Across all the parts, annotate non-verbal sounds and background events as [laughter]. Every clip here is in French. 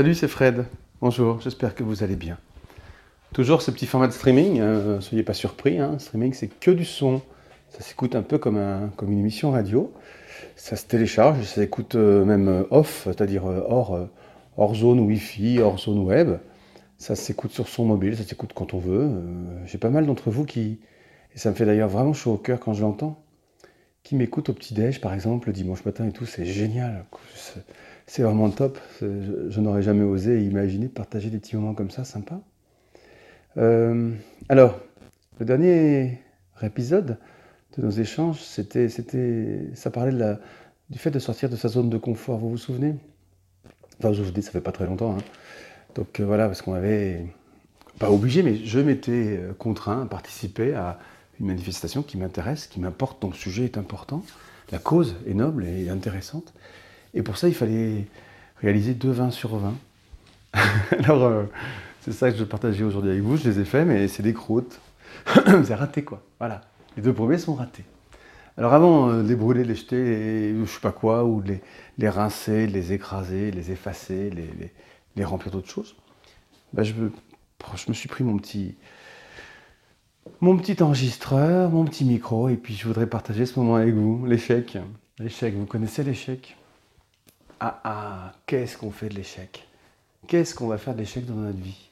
Salut, c'est Fred. Bonjour, j'espère que vous allez bien. Toujours ce petit format de streaming, euh, soyez pas surpris, hein, streaming c'est que du son. Ça s'écoute un peu comme, un, comme une émission radio. Ça se télécharge, ça s'écoute euh, même euh, off, c'est-à-dire hors, hors zone Wi-Fi, hors zone web. Ça s'écoute sur son mobile, ça s'écoute quand on veut. J'ai pas mal d'entre vous qui, et ça me fait d'ailleurs vraiment chaud au cœur quand je l'entends, qui m'écoutent au petit-déj par exemple le dimanche matin et tout, c'est génial. C'est vraiment top. Je, n'aurais jamais osé imaginer partager des petits moments comme ça, sympa. Euh, alors, le dernier épisode de nos échanges, c'était, c'était, ça parlait du fait de sortir de sa zone de confort. Vous vous souvenez? Enfin, vous vous souvenez, ça fait pas très longtemps. Hein. Donc euh, voilà, parce qu'on avait, pas obligé, mais je m'étais euh, contraint à participer à une manifestation qui m'intéresse, qui m'importe, dont le sujet est important. La cause est noble et intéressante. Et pour ça, il fallait réaliser deux vins sur 20. [laughs] Alors, euh, c'est ça que je partageais aujourd'hui avec vous. Je les ai faits, mais c'est des croûtes. [coughs] c'est raté, quoi. Voilà. Les deux premiers sont ratés. Alors, avant euh, de les brûler, de les jeter, je sais pas quoi, ou de les, rincer, de les écraser, les effacer, les, les, remplir d'autres choses, bah, je, me, je me suis pris mon petit, mon petit enregistreur, mon petit micro, et puis je voudrais partager ce moment avec vous, l'échec. L'échec, vous connaissez l'échec? Ah ah, qu'est-ce qu'on fait de l'échec? Qu'est-ce qu'on va faire de l'échec dans notre vie?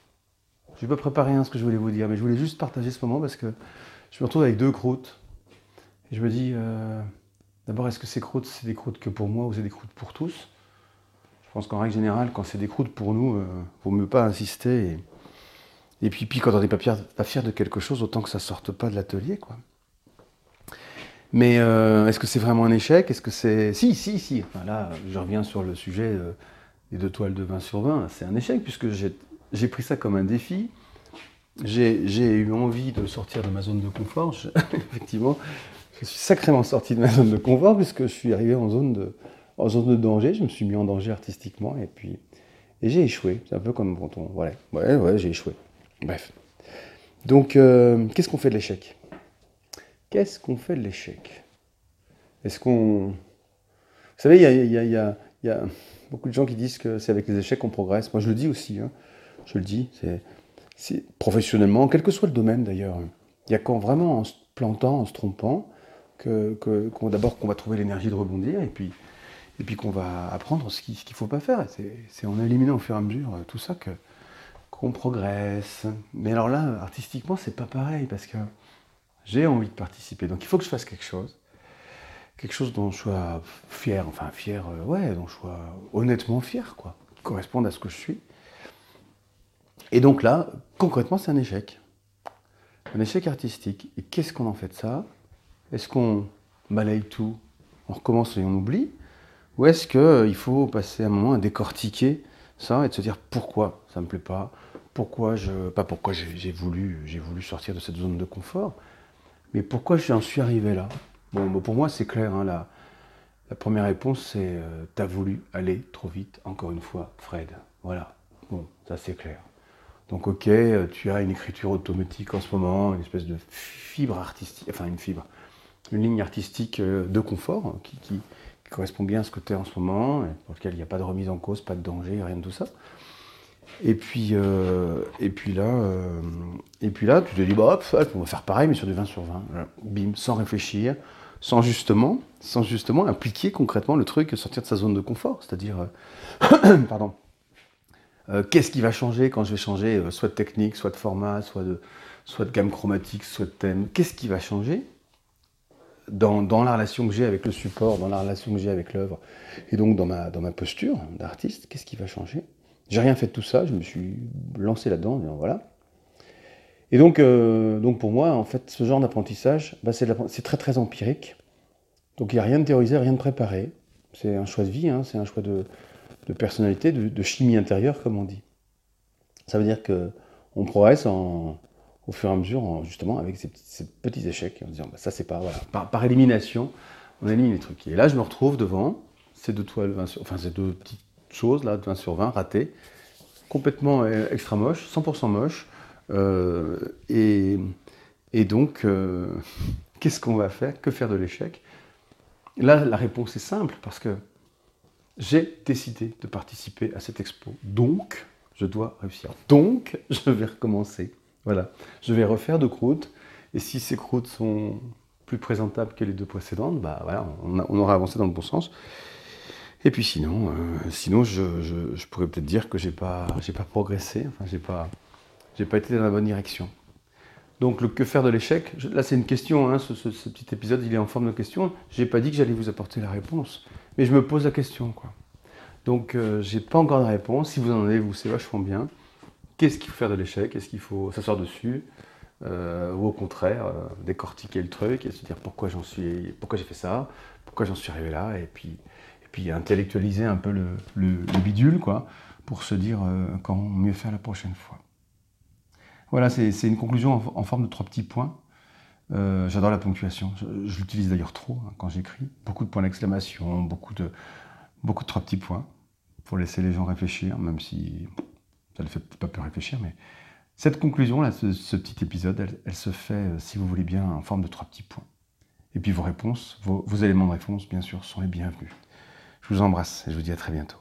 Je n'ai pas préparé ce que je voulais vous dire, mais je voulais juste partager ce moment parce que je me retrouve avec deux croûtes. Et je me dis, euh, d'abord, est-ce que ces croûtes, c'est des croûtes que pour moi ou c'est des croûtes pour tous? Je pense qu'en règle générale, quand c'est des croûtes pour nous, il euh, ne vaut mieux pas insister. Et, puis, quand on n'est pas fier, de quelque chose, autant que ça sorte pas de l'atelier, quoi. Mais euh, est-ce que c'est vraiment un échec? Est-ce que c'est. Si, si, si. Là, je reviens sur le sujet euh, des deux toiles de 20 sur 20. C'est un échec puisque j'ai pris ça comme un défi. J'ai eu envie de sortir de ma zone de confort. [laughs] effectivement, je suis sacrément sorti de ma zone de confort puisque je suis arrivé en zone de, en zone de danger. Je me suis mis en danger artistiquement et puis. Et j'ai échoué. C'est un peu comme quand on. Ouais, ouais, ouais j'ai échoué. Bref. Donc, euh, qu'est-ce qu'on fait de l'échec? Qu'est-ce qu'on fait de l'échec? Est-ce qu'on... Vous savez, il y a, beaucoup de gens qui disent que c'est avec les échecs qu'on progresse. Moi, je le dis aussi. Hein. Je le dis. C'est, professionnellement, quel que soit le domaine d'ailleurs. Il y a quand vraiment en se plantant, en se trompant, que, d'abord qu'on va trouver l'énergie de rebondir et puis, qu'on va apprendre ce qu'il ne faut pas faire. C'est, en éliminant au fur et à mesure euh, tout ça que, qu'on progresse. Mais alors là, artistiquement, c'est pas pareil parce que j'ai envie de participer. Donc il faut que je fasse quelque chose. Quelque chose dont je sois fier, enfin fier, euh, ouais, dont je sois honnêtement fier, quoi, qui corresponde à ce que je suis. Et donc là, concrètement, c'est un échec. Un échec artistique. Et qu'est-ce qu'on en fait de ça? Est-ce qu'on balaye tout, on recommence et on oublie? Ou est-ce qu'il euh, faut passer un moment à décortiquer ça et de se dire pourquoi ça ne me plaît pas? Pourquoi je. Pas pourquoi j'ai voulu, voulu sortir de cette zone de confort, mais pourquoi j'en suis arrivé là? Bon, pour moi, c'est clair. Hein, la, première réponse, c'est euh, T'as voulu aller trop vite, encore une fois, Fred. Voilà. Bon, ça c'est clair. Donc, ok, euh, tu as une écriture automatique en ce moment, une espèce de fibre artistique, enfin une fibre, une ligne artistique euh, de confort hein, qui, qui, correspond bien à ce que tu es en ce moment, pour lequel il n'y a pas de remise en cause, pas de danger, rien de tout ça. Et puis, euh, et puis là, euh, et puis là, tu te dis, bah, hop, on va faire pareil, mais sur du 20 sur 20. Bim, sans réfléchir, sans justement, sans justement impliquer concrètement le truc, sortir de sa zone de confort. C'est-à-dire, euh, [coughs] pardon, qu'est-ce qui va changer quand je vais changer soit de technique, soit de format, soit de, soit de gamme chromatique, soit de thème Qu'est-ce qui va changer dans, dans, la relation que j'ai avec le support, dans la relation que j'ai avec l'œuvre, et donc dans ma, dans ma posture d'artiste Qu'est-ce qui va changer? J'ai rien fait de tout ça, je me suis lancé là-dedans, voilà. Et donc, euh, donc pour moi, en fait, ce genre d'apprentissage, bah, c'est très très empirique. Donc il n'y a rien de théorisé, rien de préparé. C'est un choix de vie, hein, c'est un choix de, personnalité, de, chimie intérieure, comme on dit. Ça veut dire qu'on progresse en, au fur et à mesure, justement, avec ces, petits échecs, en disant, bah, ça c'est pas, voilà, par, élimination, on élimine les trucs. Et là, je me retrouve devant ces deux toiles, enfin ces deux petites chose, là, 20 sur 20, raté, complètement euh, extra moche, 100% moche. Euh, et, et, donc, euh, [laughs] qu'est-ce qu'on va faire? Que faire de l'échec? Là, la réponse est simple, parce que J'ai décidé de participer à cette expo. Donc, je dois réussir. Donc, [laughs] je vais recommencer. Voilà. Je vais refaire deux croûtes. Et si ces croûtes sont plus présentables que les deux précédentes, bah voilà, on, aura avancé dans le bon sens. Et puis sinon, euh, sinon je, pourrais peut-être dire que j'ai pas, pas progressé, enfin j'ai pas, pas été dans la bonne direction. Donc le que faire de l'échec, là c'est une question, hein, ce, petit épisode il est en forme de question. J'ai pas dit que j'allais vous apporter la réponse, mais je me pose la question quoi. Donc euh, j'ai pas encore de réponse. Si vous en avez, vous c'est vachement bien. Qu'est-ce qu'il faut faire de l'échec? Est-ce qu'il faut s'asseoir dessus? Euh, ou au contraire euh, décortiquer le truc et se dire pourquoi j'en suis, pourquoi j'ai fait ça, pourquoi j'en suis arrivé là, et puis, puis intellectualiser un peu le, bidule, quoi, pour se dire euh, comment mieux faire la prochaine fois. Voilà, c'est une conclusion en, forme de trois petits points. J'adore la ponctuation, je, l'utilise d'ailleurs trop hein, quand j'écris. Beaucoup de points d'exclamation, beaucoup de, beaucoup de trois petits points, pour laisser les gens réfléchir, même si ça ne fait pas plus réfléchir, mais cette conclusion, là, ce, petit épisode, elle, se fait, euh, si vous voulez bien, en forme de trois petits points. Et puis vos réponses, vos éléments de réponse, bien sûr, sont les bienvenus. Je vous embrasse et je vous dis à très bientôt.